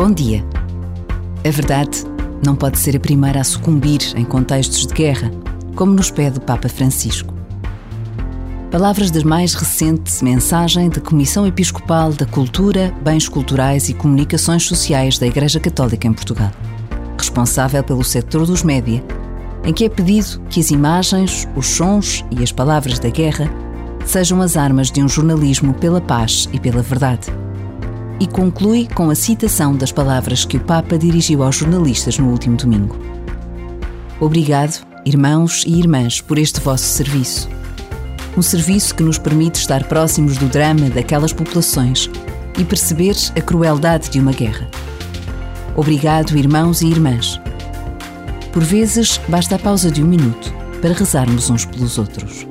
Bom dia. A verdade não pode ser a primeira a sucumbir em contextos de guerra, como nos pede o Papa Francisco. Palavras da mais recente mensagem da Comissão Episcopal da Cultura, Bens Culturais e Comunicações Sociais da Igreja Católica em Portugal, responsável pelo setor dos média, em que é pedido que as imagens, os sons e as palavras da guerra sejam as armas de um jornalismo pela paz e pela verdade. E conclui com a citação das palavras que o Papa dirigiu aos jornalistas no último domingo. Obrigado, irmãos e irmãs, por este vosso serviço um serviço que nos permite estar próximos do drama daquelas populações e perceber a crueldade de uma guerra. Obrigado, irmãos e irmãs. Por vezes, basta a pausa de um minuto para rezarmos uns pelos outros.